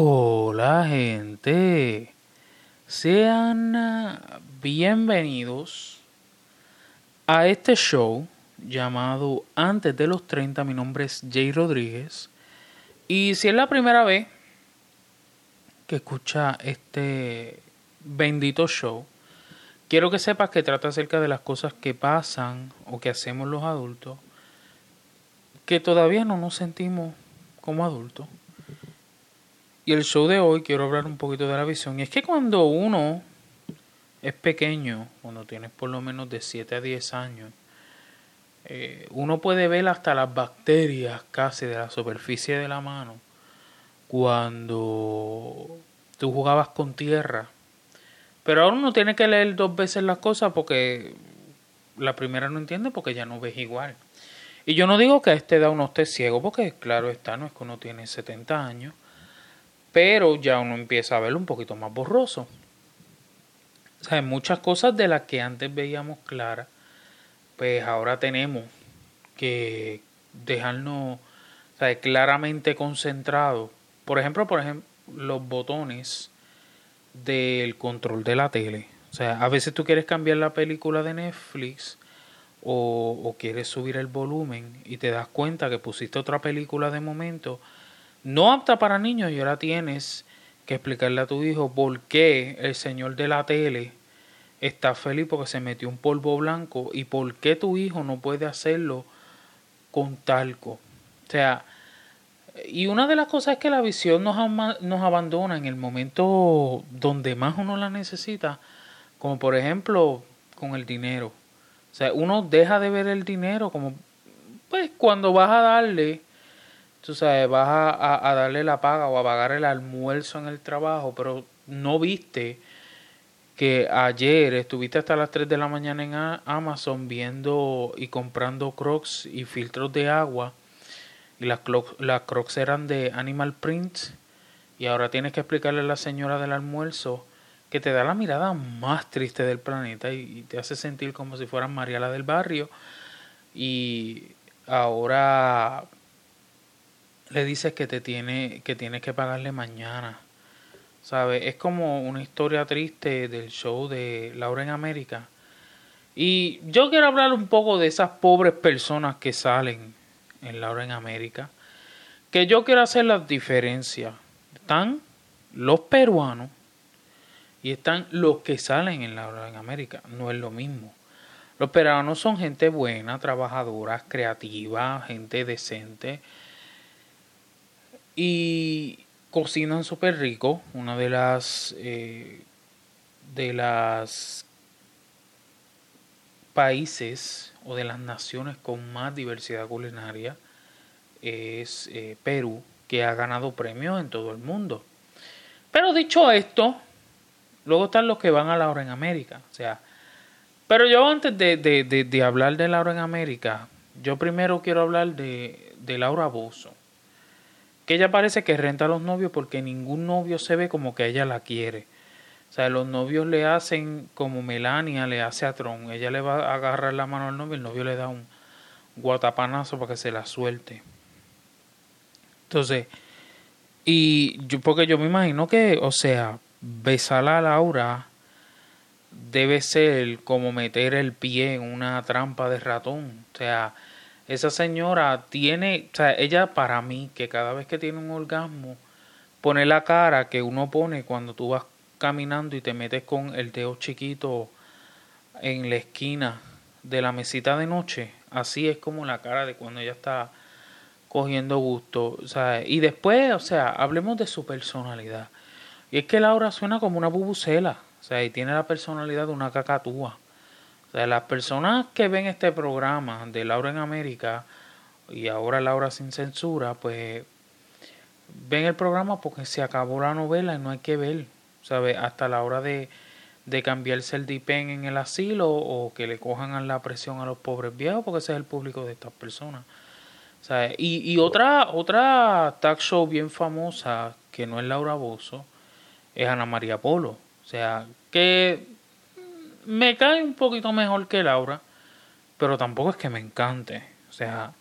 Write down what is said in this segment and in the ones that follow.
Hola gente, sean ah, bienvenidos a este show llamado Antes de los 30. Mi nombre es Jay Rodríguez. Y si es la primera vez que escucha este bendito show, quiero que sepas que trata acerca de las cosas que pasan o que hacemos los adultos que todavía no nos sentimos como adultos y el show de hoy quiero hablar un poquito de la visión. Y es que cuando uno es pequeño, cuando tienes por lo menos de 7 a 10 años, eh, uno puede ver hasta las bacterias casi de la superficie de la mano. Cuando tú jugabas con tierra. Pero ahora uno tiene que leer dos veces las cosas porque la primera no entiende porque ya no ves igual. Y yo no digo que a esta edad uno esté ciego porque claro está, no es que uno tiene 70 años pero ya uno empieza a verlo un poquito más borroso. O sea, muchas cosas de las que antes veíamos claras, pues ahora tenemos que dejarnos claramente concentrados. Por ejemplo, por ejemplo, los botones del control de la tele. O sea, a veces tú quieres cambiar la película de Netflix o quieres subir el volumen y te das cuenta que pusiste otra película de momento no apta para niños y ahora tienes que explicarle a tu hijo por qué el señor de la tele está feliz porque se metió un polvo blanco y por qué tu hijo no puede hacerlo con talco. O sea, y una de las cosas es que la visión nos, nos abandona en el momento donde más uno la necesita, como por ejemplo con el dinero. O sea, uno deja de ver el dinero como, pues cuando vas a darle tú sabes, vas a, darle la paga o a pagar el almuerzo en el trabajo, pero no viste que ayer estuviste hasta las 3 de la mañana en Amazon viendo y comprando crocs y filtros de agua y las, las crocs eran de Animal Prints y ahora tienes que explicarle a la señora del almuerzo que te da la mirada más triste del planeta y, y te hace sentir como si fueras Mariala del barrio. Y ahora le dices que te tiene que tienes que pagarle mañana. ¿Sabes? Es como una historia triste del show de Laura en América. Y yo quiero hablar un poco de esas pobres personas que salen en Laura en América. Que yo quiero hacer las diferencias. Están los peruanos y están los que salen en Laura en América. No es lo mismo. Los peruanos son gente buena, trabajadora, creativa, gente decente y cocinan súper rico. Una de las eh, de las países o de las naciones con más diversidad culinaria es eh, Perú, que ha ganado premios en todo el mundo. Pero dicho esto, luego están los que van a Laura en América. O sea, pero yo antes de, de, de, hablar de Laura en América, yo primero quiero hablar de, de Laura Bozo que ella parece que renta a los novios porque ningún novio se ve como que ella la quiere. O sea, los novios le hacen como Melania le hace a Tron. Ella le va a agarrar la mano al novio, el novio le da un guatapanazo para que se la suelte. Entonces, y yo, porque yo me imagino que, o sea, besar a Laura debe ser como meter el pie en una trampa de ratón. O sea, esa señora tiene, o sea, ella para mí, que cada vez que tiene un orgasmo, pone la cara que uno pone cuando tú vas caminando y te metes con el dedo chiquito en la esquina de la mesita de noche. Así es como la cara de cuando ella está cogiendo gusto. Sea, y después, o sea, hablemos de su personalidad. Y es que Laura suena como una bubucela. O sea, y tiene la personalidad de una cacatúa. O sea, las personas que ven este programa de Laura en América y ahora Laura sin censura, pues ven el programa porque se acabó la novela y no hay que ver, ¿sabes? Hasta la hora de, de cambiarse el dipen en el asilo o que le cojan la presión a los pobres viejos, porque ese es el público de estas personas. ¿sabes? Y, y otra, otra talk show bien famosa, que no es Laura Bozo, es Ana María Polo. O sea, que me cae un poquito mejor que Laura, pero tampoco es que me encante. O sea,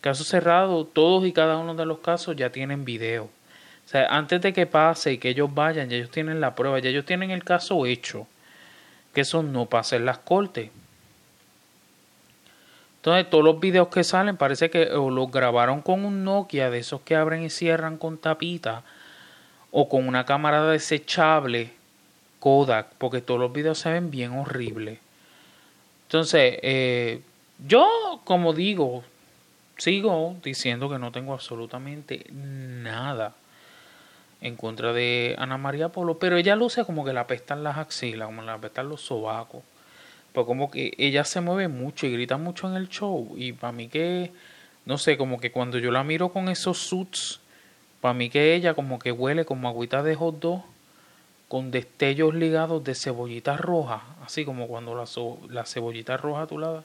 caso cerrado, todos y cada uno de los casos ya tienen video. O sea, antes de que pase y que ellos vayan, ya ellos tienen la prueba, ya ellos tienen el caso hecho. Que eso no pasa en las cortes. Entonces, todos los videos que salen parece que o los grabaron con un Nokia de esos que abren y cierran con tapita o con una cámara desechable Kodak, porque todos los videos se ven bien horribles. Entonces, eh, yo, como digo, sigo diciendo que no tengo absolutamente nada en contra de Ana María Polo, pero ella luce como que la apestan las axilas, como la apestan los sobacos. Pues como que ella se mueve mucho y grita mucho en el show. Y para mí que, no sé, como que cuando yo la miro con esos suits, para mí que ella como que huele como agüita de hot dog con destellos ligados de cebollita roja, así como cuando la, la cebollita roja a tu lado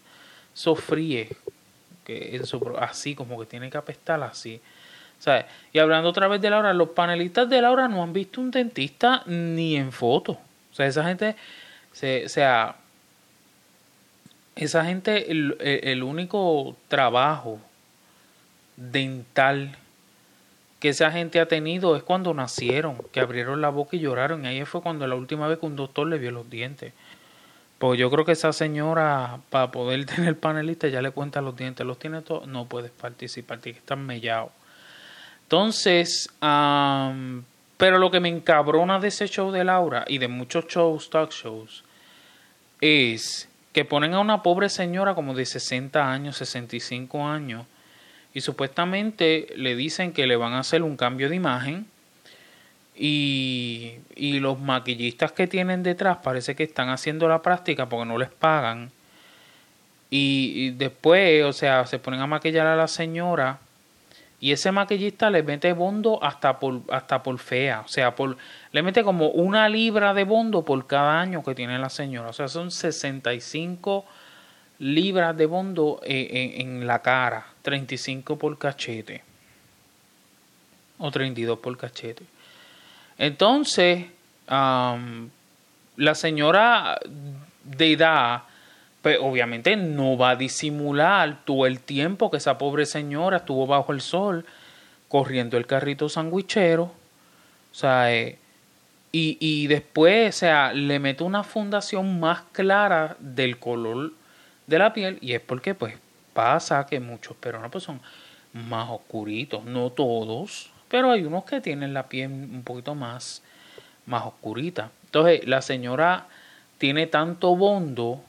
sofríe, que así como que tiene que apestar así. Y hablando otra vez de Laura, los panelistas de Laura no han visto un dentista ni en foto. O sea, esa gente, se, o sea, esa gente, el, el único trabajo dental que esa gente ha tenido es cuando nacieron, que abrieron la boca y lloraron. Y ahí fue cuando la última vez que un doctor le vio los dientes. Pues yo creo que esa señora, para poder tener panelista, ya le cuenta los dientes. Los tiene todos, no puedes participar, tiene que estar mellado. Entonces, pero lo que me encabrona de ese show de Laura y de muchos shows, talk shows, es que ponen a una pobre señora como de 60 años, 65 años, y supuestamente le dicen que le van a hacer un cambio de imagen y, y los maquillistas que tienen detrás parece que están haciendo la práctica porque no les pagan. Y, después, o sea, se ponen a maquillar a la señora y ese maquillista le mete bondo hasta por, hasta por fea, o sea, le mete como una libra de bondo por cada año que tiene la señora, o sea, son 65 libras de bondo eh, en, la cara, 35 por cachete o 32 por cachete. Entonces, la señora de edad, pues obviamente no va a disimular todo el tiempo que esa pobre señora estuvo bajo el sol corriendo el carrito sandwichero. O sea, eh, y, y después, o sea, le mete una fundación más clara del color de la piel y es porque pues pasa que muchos peruanos pues son más oscuritos, no todos, pero hay unos que tienen la piel un poquito más, más oscurita. Entonces la señora tiene tanto bondo,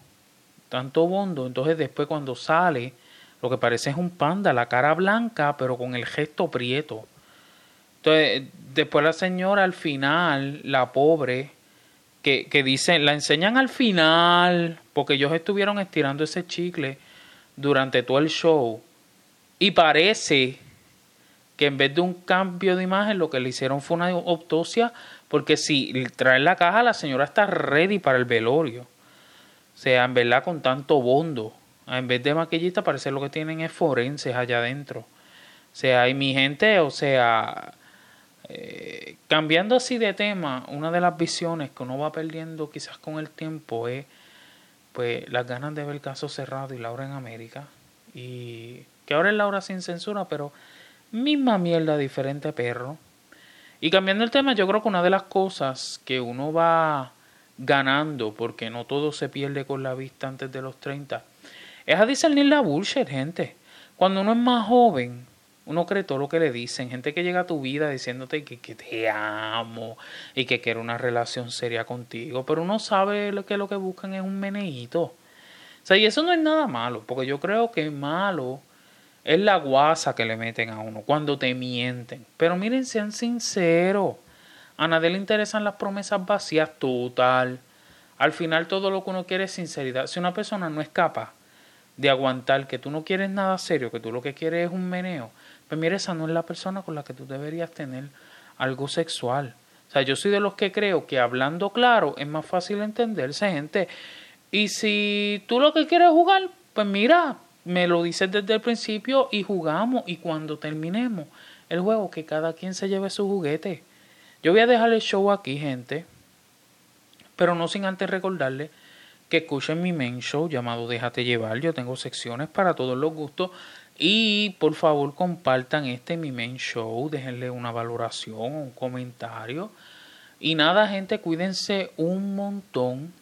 tanto bondo, entonces después cuando sale, lo que parece es un panda, la cara blanca, pero con el gesto prieto. Entonces, después la señora al final, la pobre, que, que dicen, la enseñan al final, porque ellos estuvieron estirando ese chicle durante todo el show. Y parece que en vez de un cambio de imagen, lo que le hicieron fue una autopsia, porque si traen la caja, la señora está ready para el velorio. O sea, en verdad, con tanto bondo. En vez de maquillista, parece lo que tienen es forenses allá adentro. O sea, y mi gente, o sea, eh, cambiando así de tema, una de las visiones que uno va perdiendo quizás con el tiempo es pues las ganas de ver el caso cerrado y Laura en América. Y que ahora es Laura sin censura, pero misma mierda, diferente perro. Y cambiando el tema, yo creo que una de las cosas que uno va ganando, porque no todo se pierde con la vista antes de los 30, es a discernir la bullshit, gente. Cuando uno es más joven, uno cree todo lo que le dicen. Gente que llega a tu vida diciéndote que, que te amo y que quiere una relación seria contigo. Pero uno sabe que lo que buscan es un meneíto. O sea, y eso no es nada malo. Porque yo creo que malo es la guasa que le meten a uno cuando te mienten. Pero miren, sean sinceros. A nadie le interesan las promesas vacías total. Al final todo lo que uno quiere es sinceridad. Si una persona no es capaz de aguantar que tú no quieres nada serio, que tú lo que quieres es un meneo, pues mira, esa no es la persona con la que tú deberías tener algo sexual. O sea, yo soy de los que creo que hablando claro es más fácil entenderse, gente. Y si tú lo que quieres jugar, pues mira, me lo dices desde el principio y jugamos. Y cuando terminemos el juego, que cada quien se lleve su juguete. Yo voy a dejar el show aquí, gente. Pero no sin antes recordarle que escuchen mi main show llamado Déjate llevar. Yo tengo secciones para todos los gustos Y por favor compartan este mi main show, déjenle una valoración, un comentario. Y nada, gente, cuídense un montón.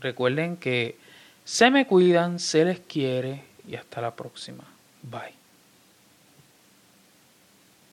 Recuerden que se me cuidan, se les quiere y hasta la próxima. Bye.